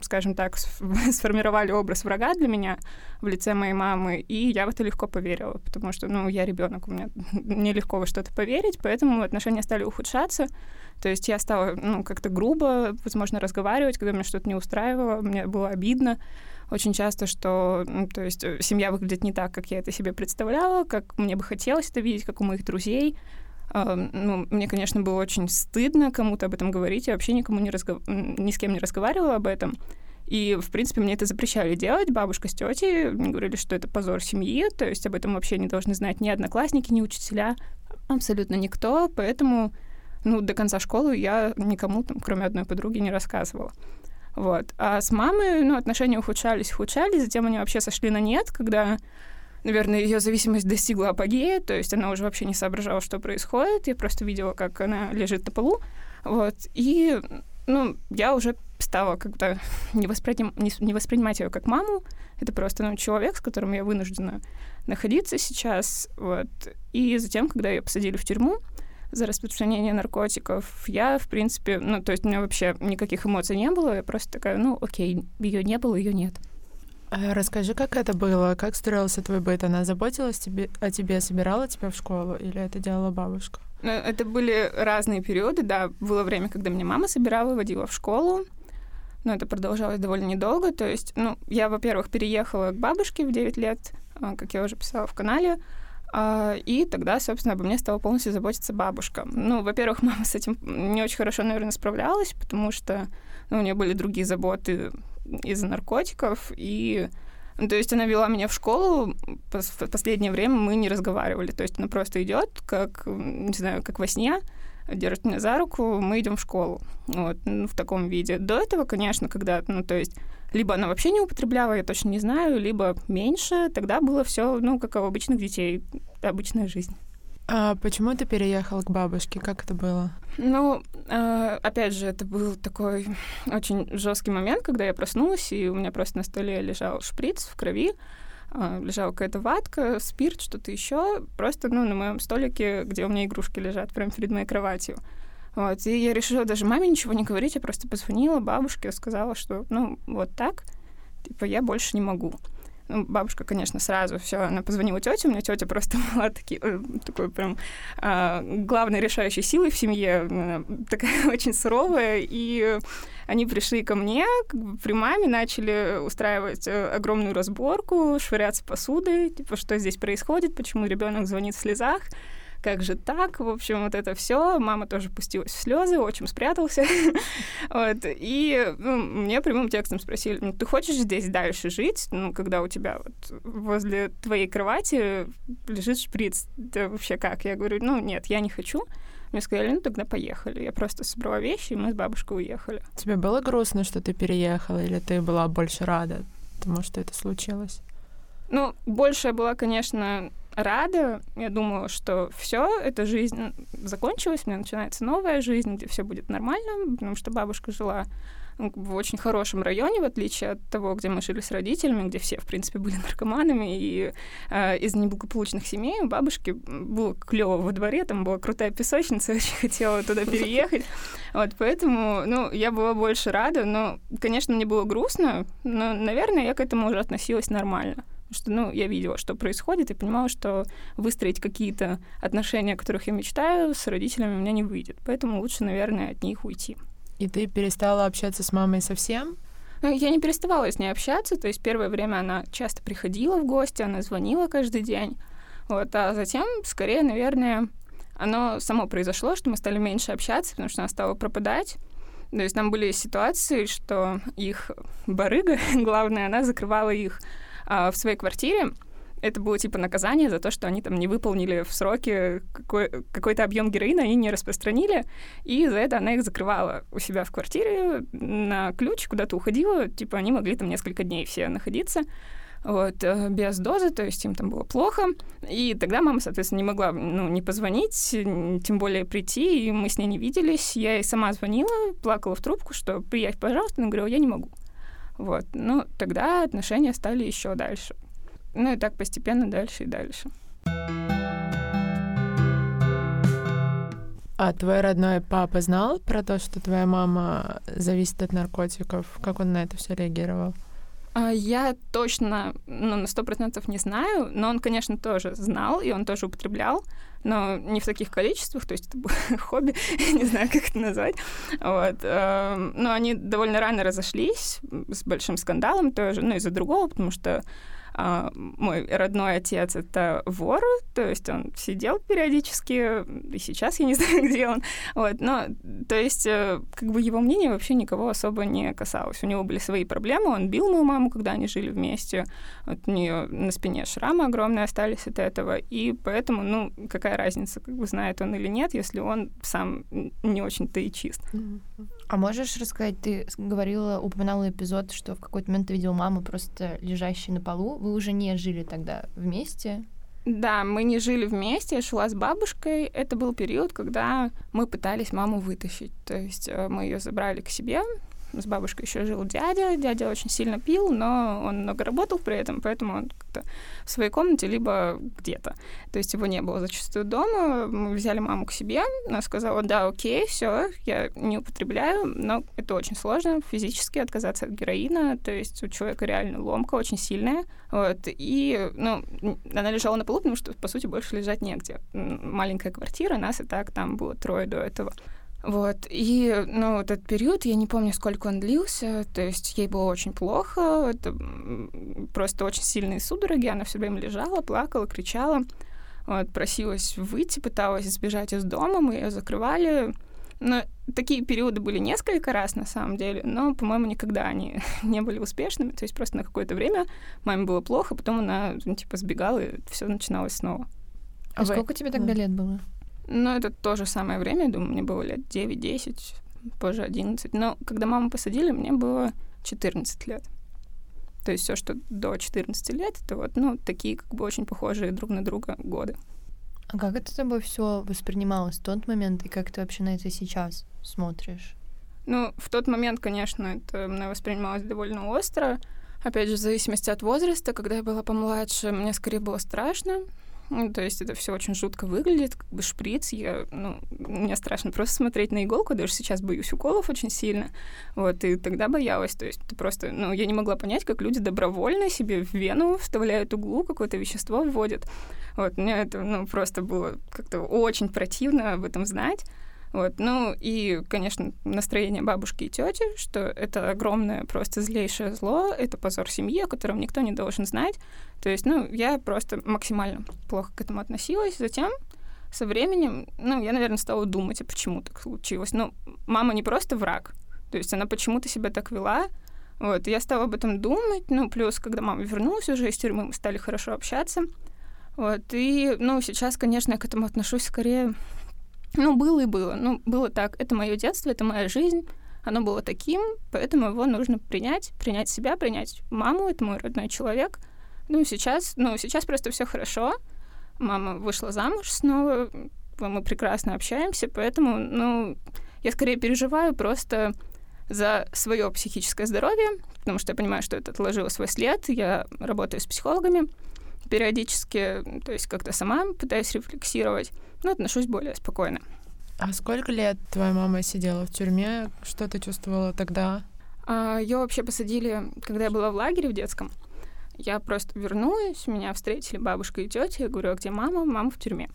скажем так, сформировали образ врага для меня в лице моей мамы, и я в это легко поверила, потому что, ну, я ребенок, у меня нелегко во что-то поверить, поэтому отношения стали ухудшаться. То есть я стала, ну, как-то грубо, возможно, разговаривать, когда меня что-то не устраивало, мне было обидно очень часто, что, то есть э, семья выглядит не так, как я это себе представляла, как мне бы хотелось это видеть, как у моих друзей. Uh, ну, мне, конечно, было очень стыдно кому-то об этом говорить. Я вообще никому не разгов... ни с кем не разговаривала об этом. И, в принципе, мне это запрещали делать. Бабушка с тетей говорили, что это позор семьи, то есть об этом вообще не должны знать ни одноклассники, ни учителя, абсолютно никто. Поэтому, ну, до конца школы я никому, там, кроме одной подруги, не рассказывала. Вот. А с мамой, ну, отношения ухудшались, ухудшались, затем они вообще сошли на нет, когда, наверное, ее зависимость достигла апогея, то есть она уже вообще не соображала, что происходит, я просто видела, как она лежит на полу, вот, и, ну, я уже стала как-то не, не воспринимать ее как маму, это просто, ну, человек, с которым я вынуждена находиться сейчас, вот, и затем, когда ее посадили в тюрьму, за распространение наркотиков. Я, в принципе, ну, то есть у меня вообще никаких эмоций не было. Я просто такая, ну, окей, ее не было, ее нет. А расскажи, как это было? Как строился твой быт? Она заботилась тебе, о тебе, собирала тебя в школу или это делала бабушка? Ну, это были разные периоды, да. Было время, когда меня мама собирала, водила в школу. Но это продолжалось довольно недолго. То есть, ну, я, во-первых, переехала к бабушке в 9 лет, а, как я уже писала в канале. А, и тогда, собственно, обо мне стала полностью заботиться бабушка. Ну, во-первых, мама с этим не очень хорошо, наверное, справлялась, потому что ну, у нее были другие заботы из-за наркотиков, и ну, то есть она вела меня в школу, в последнее время мы не разговаривали. То есть она просто идет, как, не знаю, как во сне, держит меня за руку, мы идем в школу. Вот, ну, в таком виде. До этого, конечно, когда, ну, то есть либо она вообще не употребляла, я точно не знаю, либо меньше. Тогда было все, ну, как у обычных детей, обычная жизнь. А почему ты переехал к бабушке? Как это было? Ну, э, опять же, это был такой очень жесткий момент, когда я проснулась, и у меня просто на столе лежал шприц в крови, э, лежала какая-то ватка, спирт, что-то еще, просто, ну, на моем столике, где у меня игрушки лежат, прямо перед моей кроватью. Вот, и я решила даже маме ничего не говорить, я просто позвонила бабушке, сказала, что, ну, вот так, типа, я больше не могу. Ну, бабушка, конечно, сразу все, она позвонила тете, у меня тетя просто была таки, э, такой прям э, главной решающей силой в семье, э, такая очень суровая, и они пришли ко мне, как бы при маме начали устраивать э, огромную разборку, швыряться посудой, типа, что здесь происходит, почему ребенок звонит в слезах, как же так? В общем, вот это все. Мама тоже пустилась в слезы, отчим спрятался. вот. И ну, мне прямым текстом спросили, ну, ты хочешь здесь дальше жить? Ну, когда у тебя вот возле твоей кровати лежит шприц. Это вообще как? Я говорю, ну, нет, я не хочу. Мне сказали, ну тогда поехали. Я просто собрала вещи, и мы с бабушкой уехали. Тебе было грустно, что ты переехала, или ты была больше рада тому, что это случилось? Ну, больше я была, конечно, рада. Я думала, что все, эта жизнь закончилась, у меня начинается новая жизнь, где все будет нормально, потому что бабушка жила ну, в очень хорошем районе, в отличие от того, где мы жили с родителями, где все, в принципе, были наркоманами, и э, из неблагополучных семей у бабушки было клево во дворе, там была крутая песочница, очень хотела туда переехать. Вот, поэтому, ну, я была больше рада, но, конечно, мне было грустно, но, наверное, я к этому уже относилась нормально что, ну, я видела, что происходит, и понимала, что выстроить какие-то отношения, о которых я мечтаю, с родителями у меня не выйдет. Поэтому лучше, наверное, от них уйти. И ты перестала общаться с мамой совсем? Ну, я не переставала с ней общаться, то есть первое время она часто приходила в гости, она звонила каждый день. Вот, а затем, скорее, наверное, оно само произошло, что мы стали меньше общаться, потому что она стала пропадать. То есть там были ситуации, что их барыга, главное, она закрывала их а, в своей квартире. Это было типа наказание за то, что они там не выполнили в сроки какой- какой-то объем героина, они не распространили, и за это она их закрывала у себя в квартире на ключ, куда-то уходила, типа они могли там несколько дней все находиться. вот, э, без дозы, то есть им там было плохо. И тогда мама, соответственно, не могла ну, не позвонить, тем более прийти, и мы с ней не виделись. Я ей сама звонила, плакала в трубку, что приедь, пожалуйста, она говорила, я не могу. Вот. Ну, тогда отношения стали еще дальше. Ну и так постепенно дальше и дальше. А твой родной папа знал про то, что твоя мама зависит от наркотиков? Как он на это все реагировал? А, я точно, ну, на сто процентов не знаю, но он, конечно, тоже знал, и он тоже употреблял, но не в таких количествах, то есть это хобби, не знаю, как это назвать. Вот. Эм, но они довольно рано разошлись с большим скандалом тоже, ну, из-за другого, потому что а, мой родной отец — это вор, то есть он сидел периодически, и сейчас я не знаю, где он. Вот, но, то есть, э, как бы его мнение вообще никого особо не касалось. У него были свои проблемы, он бил мою маму, когда они жили вместе. Вот у нее на спине шрамы огромные остались от этого, и поэтому, ну, какая разница, как бы знает он или нет, если он сам не очень-то и чист. А можешь рассказать, ты говорила, упоминала эпизод, что в какой-то момент ты видела маму просто лежащей на полу, вы уже не жили тогда вместе? Да, мы не жили вместе, я шла с бабушкой. Это был период, когда мы пытались маму вытащить. То есть э, мы ее забрали к себе, с бабушкой еще жил дядя. Дядя очень сильно пил, но он много работал при этом, поэтому он как-то в своей комнате либо где-то. То есть его не было зачастую дома. Мы взяли маму к себе. Она сказала, да, окей, все, я не употребляю, но это очень сложно физически отказаться от героина. То есть у человека реально ломка очень сильная. Вот. И, ну, она лежала на полу, потому что, по сути, больше лежать негде. Маленькая квартира, нас и так там было трое до этого. Вот. И, ну, вот этот период, я не помню, сколько он длился, то есть ей было очень плохо, это просто очень сильные судороги, она все время лежала, плакала, кричала, вот, просилась выйти, пыталась сбежать из дома, мы ее закрывали. Но такие периоды были несколько раз, на самом деле, но, по-моему, никогда они не были успешными. То есть просто на какое-то время маме было плохо, потом она, ну, типа, сбегала, и все начиналось снова. А, а сколько тебе тогда лет было? Ну, это то же самое время, я думаю, мне было лет 9-10, позже 11. Но когда маму посадили, мне было 14 лет. То есть все, что до 14 лет, это вот, ну, такие как бы очень похожие друг на друга годы. А как это тобой все воспринималось в тот момент, и как ты вообще на это сейчас смотришь? Ну, в тот момент, конечно, это мне воспринималось довольно остро. Опять же, в зависимости от возраста, когда я была помладше, мне скорее было страшно, ну, то есть это все очень жутко выглядит, как бы шприц. Я, ну, мне страшно просто смотреть на иголку, даже сейчас боюсь уколов очень сильно. Вот, и тогда боялась. То есть это просто, ну, я не могла понять, как люди добровольно себе в вену вставляют углу, какое-то вещество вводят. Вот, мне это, ну, просто было как-то очень противно об этом знать. Вот. Ну и, конечно, настроение бабушки и тети, что это огромное просто злейшее зло, это позор семьи, о котором никто не должен знать. То есть, ну, я просто максимально плохо к этому относилась. Затем со временем, ну, я, наверное, стала думать, а почему так случилось. Ну, мама не просто враг, то есть она почему-то себя так вела, вот, я стала об этом думать, ну, плюс, когда мама вернулась уже из тюрьмы, мы стали хорошо общаться, вот, и, ну, сейчас, конечно, я к этому отношусь скорее ну, было и было. Ну, было так. Это мое детство, это моя жизнь. Оно было таким, поэтому его нужно принять, принять себя, принять маму, это мой родной человек. Ну, сейчас, ну, сейчас просто все хорошо. Мама вышла замуж снова, мы прекрасно общаемся, поэтому, ну, я скорее переживаю просто за свое психическое здоровье, потому что я понимаю, что это отложило свой след. Я работаю с психологами периодически, то есть как-то сама пытаюсь рефлексировать ну, отношусь более спокойно. А сколько лет твоя мама сидела в тюрьме? Что ты чувствовала тогда? А, ее вообще посадили, когда я была в лагере в детском. Я просто вернулась, меня встретили бабушка и тетя. Я говорю, а где мама? Мама в тюрьме.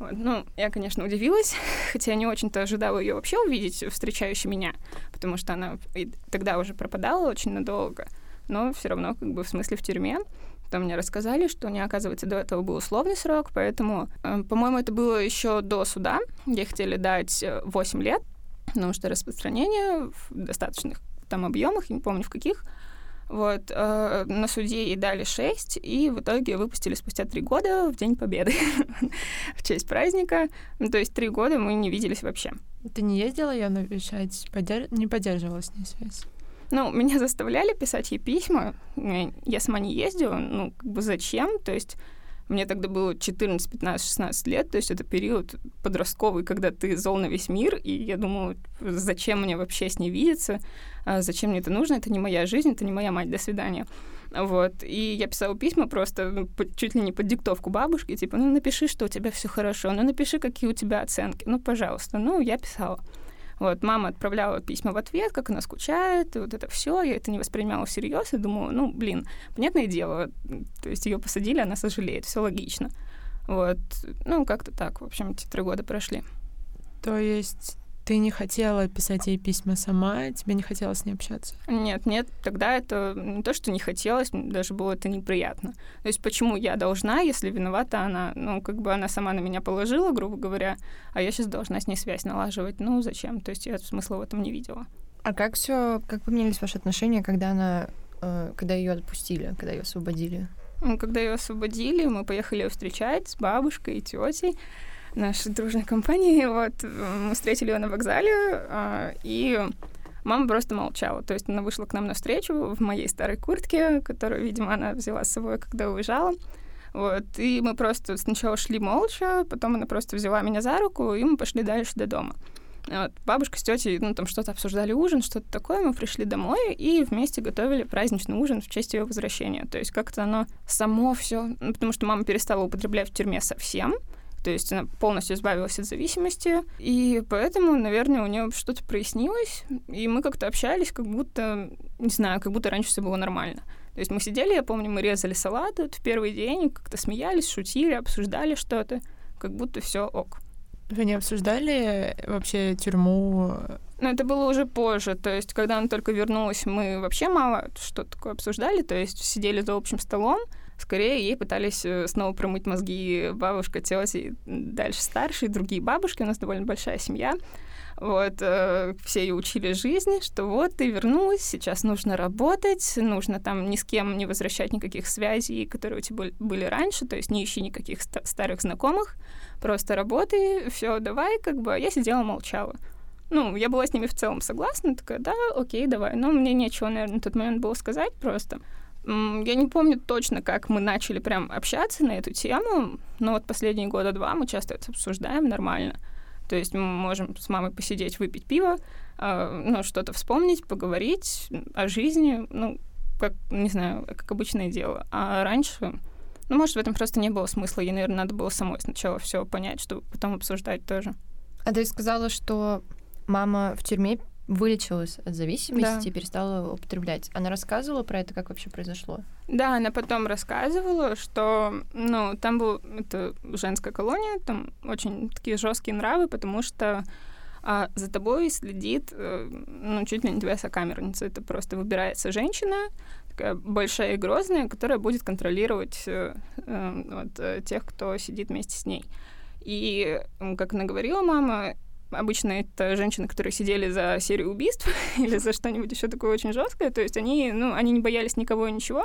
Вот. Ну, я, конечно, удивилась, хотя не очень-то ожидала ее вообще увидеть, встречающей меня, потому что она тогда уже пропадала очень надолго, но все равно как бы в смысле в тюрьме. Там мне рассказали, что не оказывается до этого был условный срок, поэтому, э, по-моему, это было еще до суда. Ей хотели дать 8 э, лет, потому что распространение в достаточных там объемах, я не помню в каких, вот, э, на суде ей дали 6, и в итоге выпустили спустя 3 года в День Победы, в честь праздника. Ну, то есть 3 года мы не виделись вообще. Ты не ездила ее навещать? Подер... Не поддерживала с ней связь? Ну, меня заставляли писать ей письма. Я сама не ездила, ну, как бы зачем? То есть мне тогда было 14, 15, 16 лет, то есть это период подростковый, когда ты зол на весь мир, и я думаю, зачем мне вообще с ней видеться, а зачем мне это нужно, это не моя жизнь, это не моя мать, до свидания. Вот. И я писала письма просто ну, чуть ли не под диктовку бабушки, типа, ну напиши, что у тебя все хорошо, ну напиши, какие у тебя оценки, ну пожалуйста. Ну, я писала. Вот, мама отправляла письма в ответ, как она скучает, и вот это все. Я это не воспринимала всерьез и думаю, ну, блин, понятное дело, то есть ее посадили, она сожалеет, все логично. Вот, ну, как-то так, в общем, эти три года прошли. То есть ты не хотела писать ей письма сама, тебе не хотелось с ней общаться? Нет, нет, тогда это не то, что не хотелось, даже было это неприятно. То есть почему я должна, если виновата она? Ну, как бы она сама на меня положила, грубо говоря, а я сейчас должна с ней связь налаживать. Ну, зачем? То есть я смысла в этом не видела. А как все, как поменялись ваши отношения, когда она, э, когда ее отпустили, когда ее освободили? Когда ее освободили, мы поехали ее встречать с бабушкой и тетей нашей дружной компании. Вот мы встретили ее на вокзале, а, и мама просто молчала. То есть она вышла к нам навстречу в моей старой куртке, которую, видимо, она взяла с собой, когда уезжала. Вот, и мы просто сначала шли молча, потом она просто взяла меня за руку, и мы пошли дальше до дома. Вот, бабушка с тетей, ну, там что-то обсуждали ужин, что-то такое. Мы пришли домой и вместе готовили праздничный ужин в честь ее возвращения. То есть как-то оно само все, ну, потому что мама перестала употреблять в тюрьме совсем. То есть она полностью избавилась от зависимости, и поэтому, наверное, у нее что-то прояснилось, и мы как-то общались, как будто, не знаю, как будто раньше все было нормально. То есть мы сидели, я помню, мы резали салат вот в первый день, как-то смеялись, шутили, обсуждали что-то, как будто все ок. Вы не обсуждали вообще тюрьму? Ну, это было уже позже. То есть, когда она только вернулась, мы вообще мало что такое обсуждали. То есть, сидели за общим столом, Скорее, ей пытались э, снова промыть мозги бабушка, тетя, дальше старшие, другие бабушки. У нас довольно большая семья. Вот, э, все ее учили жизни, что вот ты вернулась, сейчас нужно работать, нужно там ни с кем не возвращать никаких связей, которые у тебя были раньше, то есть не ищи никаких ст- старых знакомых, просто работай, все, давай, как бы. Я сидела, молчала. Ну, я была с ними в целом согласна, такая, да, окей, давай. Но мне нечего, наверное, на тот момент было сказать просто. Я не помню точно, как мы начали прям общаться на эту тему, но вот последние года два мы часто это обсуждаем нормально. То есть мы можем с мамой посидеть, выпить пиво, э, ну, что-то вспомнить, поговорить о жизни, ну, как, не знаю, как обычное дело. А раньше, ну, может, в этом просто не было смысла. Ей, наверное, надо было самой сначала все понять, чтобы потом обсуждать тоже. А ты сказала, что мама в тюрьме вылечилась от зависимости да. и перестала употреблять. Она рассказывала про это, как вообще произошло? Да, она потом рассказывала, что, ну, там был это женская колония, там очень такие жесткие нравы, потому что а, за тобой следит, э, ну, чуть ли не твоя сокамерница. Это просто выбирается женщина, такая большая и грозная, которая будет контролировать э, э, вот, э, тех, кто сидит вместе с ней. И, как она говорила мама, Обычно это женщины, которые сидели за серию убийств или за что-нибудь еще такое очень жесткое. То есть они, ну, они не боялись никого и ничего.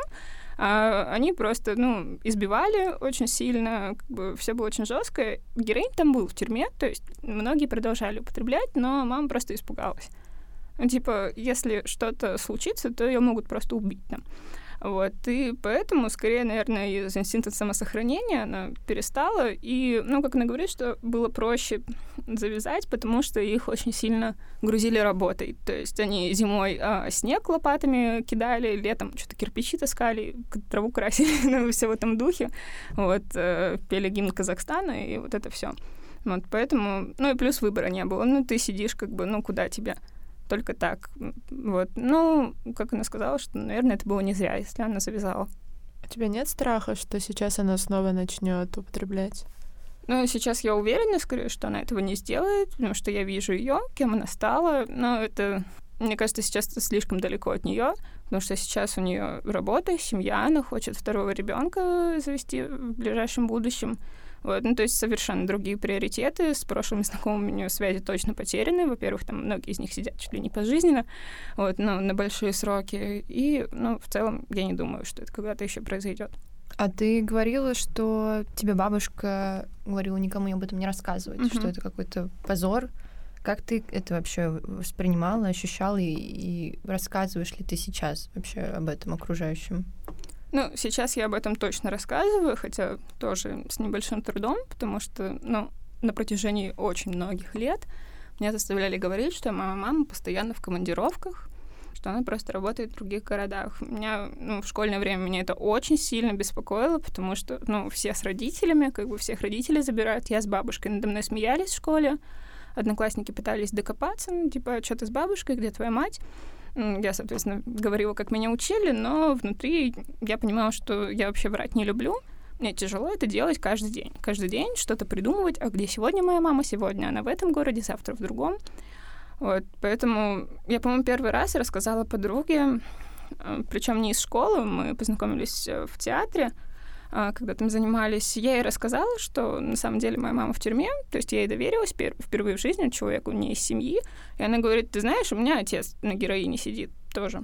А они просто, ну, избивали очень сильно, как бы все было очень жестко. Героин там был в тюрьме, то есть многие продолжали употреблять, но мама просто испугалась. Ну, типа, если что-то случится, то ее могут просто убить там. Вот. И поэтому, скорее, наверное, из инстинкта самосохранения она перестала. И, ну, как она говорит, что было проще завязать, потому что их очень сильно грузили работой. То есть они зимой а, снег лопатами кидали, летом что-то кирпичи таскали, траву красили, ну, все в этом духе. Вот. Э, пели гимн Казахстана, и вот это все. Вот, поэтому, ну и плюс выбора не было. Ну, ты сидишь как бы, ну, куда тебе? только так. Вот. Ну, как она сказала, что, наверное, это было не зря, если она завязала. У тебя нет страха, что сейчас она снова начнет употреблять? Ну, сейчас я уверена, скорее, что она этого не сделает, потому что я вижу ее, кем она стала. Но это, мне кажется, сейчас слишком далеко от нее, потому что сейчас у нее работа, семья, она хочет второго ребенка завести в ближайшем будущем. Вот, ну, то есть совершенно другие приоритеты. С прошлыми знакомыми у нее связи точно потеряны. Во-первых, там многие из них сидят чуть ли не пожизненно, вот, но на большие сроки. И, ну, в целом, я не думаю, что это когда-то еще произойдет. А ты говорила, что тебе бабушка говорила никому об этом не рассказывать, mm-hmm. что это какой-то позор. Как ты это вообще воспринимала, ощущала и, и рассказываешь ли ты сейчас вообще об этом окружающим? Ну, сейчас я об этом точно рассказываю, хотя тоже с небольшим трудом, потому что, ну, на протяжении очень многих лет меня заставляли говорить, что моя мама постоянно в командировках, что она просто работает в других городах. Меня, ну, в школьное время меня это очень сильно беспокоило, потому что, ну, все с родителями, как бы всех родителей забирают. Я с бабушкой надо мной смеялись в школе, одноклассники пытались докопаться, ну, типа, что ты с бабушкой, где твоя мать? Я, соответственно, говорила, как меня учили, но внутри я понимала, что я вообще врать не люблю. Мне тяжело это делать каждый день. Каждый день что-то придумывать, а где сегодня моя мама, сегодня она в этом городе, завтра в другом. Вот, поэтому я, по-моему, первый раз рассказала подруге, э, причем не из школы, мы познакомились э, в театре, а, когда там занимались, я ей рассказала, что на самом деле моя мама в тюрьме, то есть я ей доверилась впервые в жизни человеку не из семьи, и она говорит, ты знаешь, у меня отец на героине сидит тоже.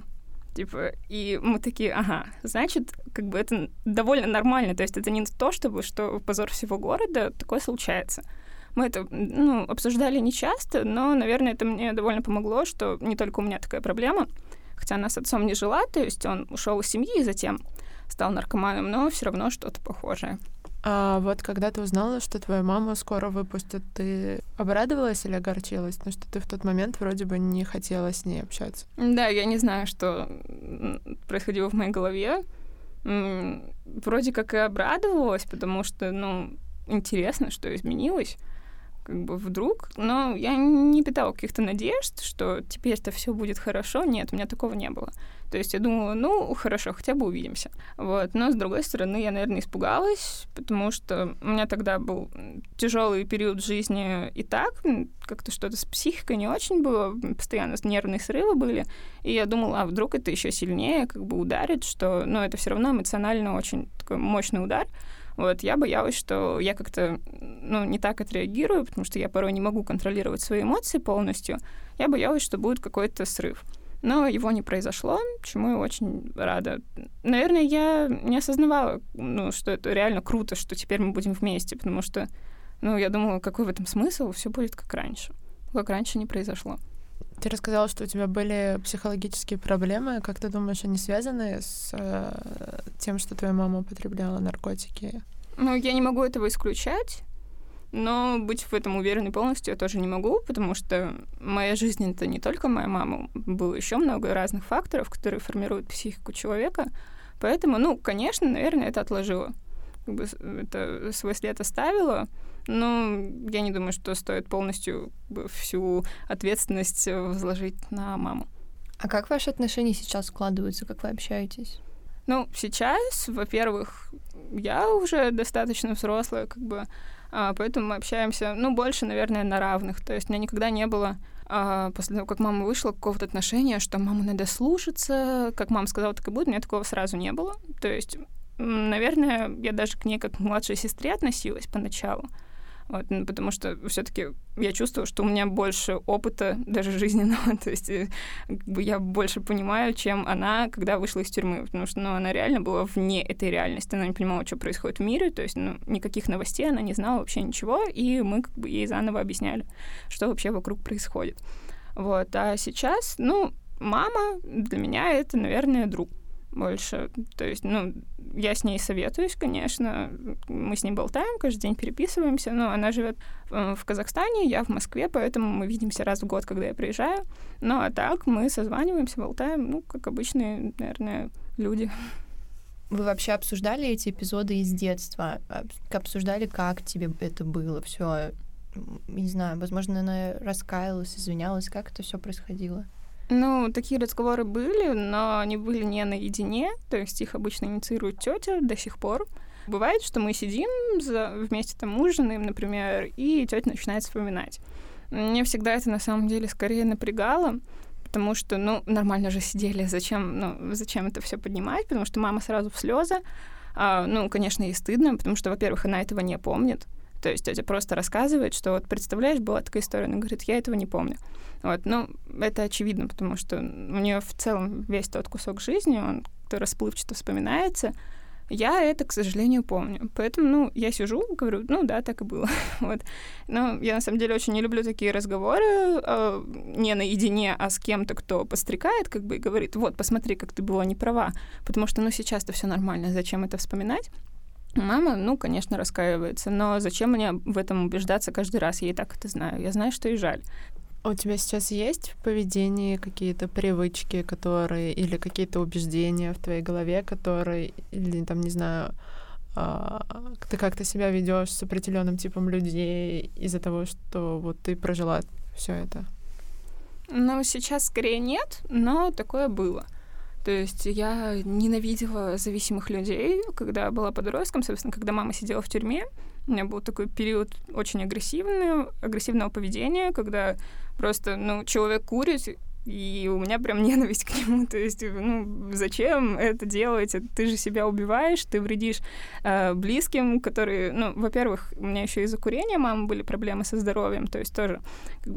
Типа, и мы такие, ага, значит, как бы это довольно нормально, то есть это не то, чтобы, что позор всего города, такое случается. Мы это, ну, обсуждали не часто, но, наверное, это мне довольно помогло, что не только у меня такая проблема, хотя она с отцом не жила, то есть он ушел из семьи и затем стал наркоманом, но все равно что-то похожее. А вот когда ты узнала, что твою маму скоро выпустят, ты обрадовалась или огорчилась? Потому что ты в тот момент вроде бы не хотела с ней общаться. Да, я не знаю, что происходило в моей голове. Вроде как и обрадовалась, потому что, ну, интересно, что изменилось как бы вдруг, но я не питала каких-то надежд, что теперь-то все будет хорошо. Нет, у меня такого не было. То есть я думала, ну, хорошо, хотя бы увидимся. Вот. Но, с другой стороны, я, наверное, испугалась, потому что у меня тогда был тяжелый период жизни и так, как-то что-то с психикой не очень было, постоянно нервные срывы были, и я думала, а вдруг это еще сильнее как бы ударит, что, ну, это все равно эмоционально очень такой мощный удар, вот, я боялась, что я как-то, ну, не так отреагирую, потому что я порой не могу контролировать свои эмоции полностью. Я боялась, что будет какой-то срыв. Но его не произошло, чему я очень рада. Наверное, я не осознавала, ну, что это реально круто, что теперь мы будем вместе, потому что, ну, я думала, какой в этом смысл, все будет как раньше. Как раньше не произошло. Ты рассказала, что у тебя были психологические проблемы. Как ты думаешь, они связаны с э, тем, что твоя мама употребляла наркотики? Ну, я не могу этого исключать, но быть в этом уверенной полностью я тоже не могу, потому что моя жизнь — это не только моя мама. Было еще много разных факторов, которые формируют психику человека. Поэтому, ну, конечно, наверное, это отложило. Как бы это свой след оставило, но я не думаю, что стоит полностью всю ответственность возложить на маму. А как ваши отношения сейчас складываются, как вы общаетесь? Ну, сейчас, во-первых, я уже достаточно взрослая, как бы, а, поэтому мы общаемся, ну, больше, наверное, на равных. То есть у меня никогда не было а, после того, как мама вышла, какого-то отношения, что маму надо слушаться, как мама сказала, так и будет, у меня такого сразу не было. То есть, наверное, я даже к ней как к младшей сестре относилась поначалу. Вот, ну, потому что все-таки я чувствую, что у меня больше опыта, даже жизненного, то есть э, как бы я больше понимаю, чем она, когда вышла из тюрьмы, потому что ну, она реально была вне этой реальности, она не понимала, что происходит в мире, то есть ну, никаких новостей она не знала вообще ничего, и мы как бы ей заново объясняли, что вообще вокруг происходит. Вот, а сейчас, ну, мама для меня это, наверное, друг больше. То есть, ну, я с ней советуюсь, конечно. Мы с ней болтаем, каждый день переписываемся. Но она живет э, в Казахстане, я в Москве, поэтому мы видимся раз в год, когда я приезжаю. Ну, а так мы созваниваемся, болтаем, ну, как обычные, наверное, люди. Вы вообще обсуждали эти эпизоды из детства? Обсуждали, как тебе это было? Все, не знаю, возможно, она раскаялась, извинялась, как это все происходило? Ну, такие разговоры были, но они были не наедине, то есть их обычно инициирует тетя до сих пор. Бывает, что мы сидим за, вместе там ужинаем, например, и тетя начинает вспоминать. Мне всегда это на самом деле скорее напрягало, потому что, ну, нормально же сидели, зачем, ну, зачем это все поднимать, потому что мама сразу в слезы. А, ну, конечно, ей стыдно, потому что, во-первых, она этого не помнит. То есть тетя просто рассказывает, что вот представляешь, была такая история, она говорит, я этого не помню. Вот, ну, это очевидно, потому что у нее в целом весь тот кусок жизни, он расплывчато вспоминается, Я это, к сожалению, помню. Поэтому, ну, я сижу, говорю, ну да, так и было. вот. Но я, на самом деле, очень не люблю такие разговоры э, не наедине, а с кем-то, кто пострекает, как бы, и говорит, вот, посмотри, как ты была не права. Потому что, ну, сейчас-то все нормально, зачем это вспоминать? Мама, ну, конечно, раскаивается, но зачем мне в этом убеждаться каждый раз? Я и так это знаю. Я знаю, что и жаль. А у тебя сейчас есть в поведении какие-то привычки, которые или какие-то убеждения в твоей голове, которые, или там, не знаю, а, ты как-то себя ведешь с определенным типом людей из-за того, что вот ты прожила все это? Ну, сейчас скорее нет, но такое было. То есть я ненавидела зависимых людей, когда была подростком, собственно, когда мама сидела в тюрьме. У меня был такой период очень агрессивный, агрессивного поведения, когда просто, ну, человек курит, и у меня прям ненависть к нему. То есть, ну, зачем это делать? Ты же себя убиваешь, ты вредишь э, близким, которые, ну, во-первых, у меня еще из-за курения мамы были проблемы со здоровьем, то есть тоже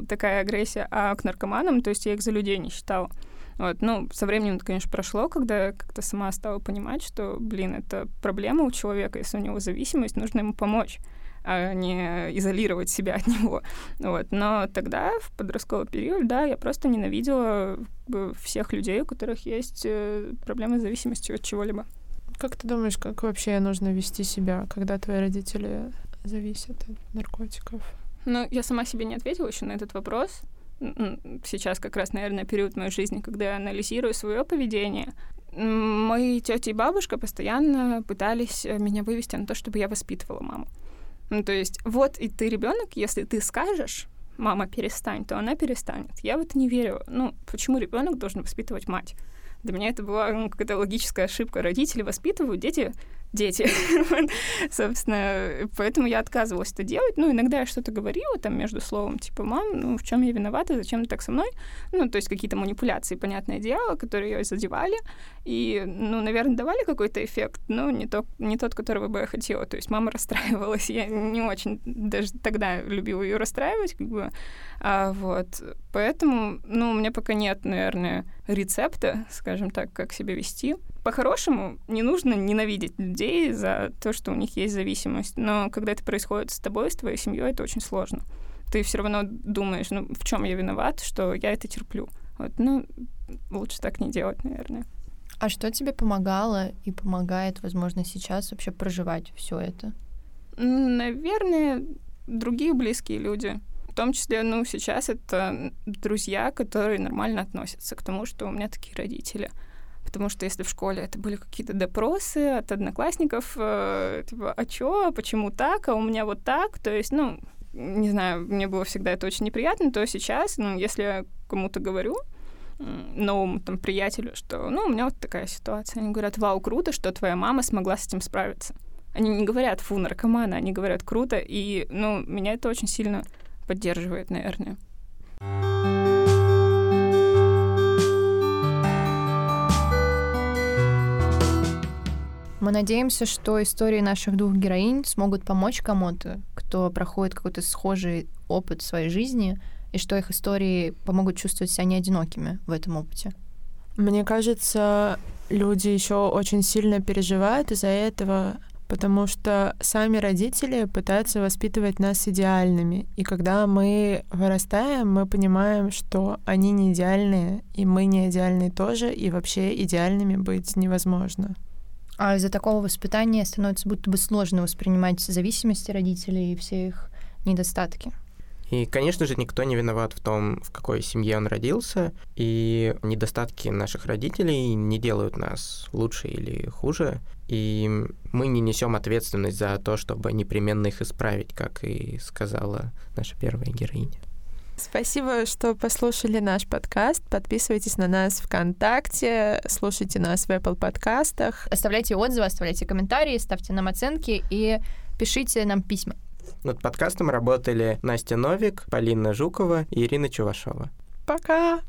такая агрессия. А к наркоманам, то есть я их за людей не считала. Вот, ну, со временем это, конечно, прошло, когда я как-то сама стала понимать, что, блин, это проблема у человека, если у него зависимость, нужно ему помочь а не изолировать себя от него. Вот. Но тогда, в подростковый период, да, я просто ненавидела всех людей, у которых есть э, проблемы с зависимостью от чего-либо. Как ты думаешь, как вообще нужно вести себя, когда твои родители зависят от наркотиков? Ну, я сама себе не ответила еще на этот вопрос. Сейчас как раз, наверное, период моей жизни, когда я анализирую свое поведение. Мои тети и бабушка постоянно пытались э, меня вывести на то, чтобы я воспитывала маму. Ну, то есть, вот и ты ребенок, если ты скажешь, мама, перестань, то она перестанет. Я в это не верю. Ну, почему ребенок должен воспитывать мать? Для меня это была ну, какая-то логическая ошибка. Родители воспитывают, дети дети. Собственно, поэтому я отказывалась это делать. Ну, иногда я что-то говорила там между словом, типа, мам, ну, в чем я виновата, зачем ты так со мной? Ну, то есть какие-то манипуляции, понятное дело, которые ее задевали. И, ну, наверное, давали какой-то эффект, но не, то, не тот, которого бы я хотела. То есть мама расстраивалась. Я не очень даже тогда любила ее расстраивать, как бы. А, вот. Поэтому, ну, у меня пока нет, наверное, рецепта, скажем так, как себя вести по-хорошему не нужно ненавидеть людей за то, что у них есть зависимость. Но когда это происходит с тобой, с твоей семьей, это очень сложно. Ты все равно думаешь, ну, в чем я виноват, что я это терплю. Вот, ну, лучше так не делать, наверное. А что тебе помогало и помогает, возможно, сейчас вообще проживать все это? Наверное, другие близкие люди. В том числе, ну, сейчас это друзья, которые нормально относятся к тому, что у меня такие родители потому что если в школе это были какие-то допросы от одноклассников, э, типа, а чё, почему так, а у меня вот так, то есть, ну, не знаю, мне было всегда это очень неприятно, то сейчас, ну, если я кому-то говорю, новому там приятелю, что, ну, у меня вот такая ситуация. Они говорят, вау, круто, что твоя мама смогла с этим справиться. Они не говорят, фу, наркоманы, они говорят, круто, и, ну, меня это очень сильно поддерживает, наверное. Мы надеемся, что истории наших двух героинь смогут помочь кому-то, кто проходит какой-то схожий опыт в своей жизни, и что их истории помогут чувствовать себя не одинокими в этом опыте. Мне кажется, люди еще очень сильно переживают из-за этого, потому что сами родители пытаются воспитывать нас идеальными. И когда мы вырастаем, мы понимаем, что они не идеальные, и мы не идеальные тоже, и вообще идеальными быть невозможно. А из-за такого воспитания становится будто бы сложно воспринимать зависимости родителей и все их недостатки. И, конечно же, никто не виноват в том, в какой семье он родился, и недостатки наших родителей не делают нас лучше или хуже, и мы не несем ответственность за то, чтобы непременно их исправить, как и сказала наша первая героиня. Спасибо, что послушали наш подкаст. Подписывайтесь на нас ВКонтакте, слушайте нас в Apple подкастах. Оставляйте отзывы, оставляйте комментарии, ставьте нам оценки и пишите нам письма. Над подкастом работали Настя Новик, Полина Жукова и Ирина Чувашова. Пока!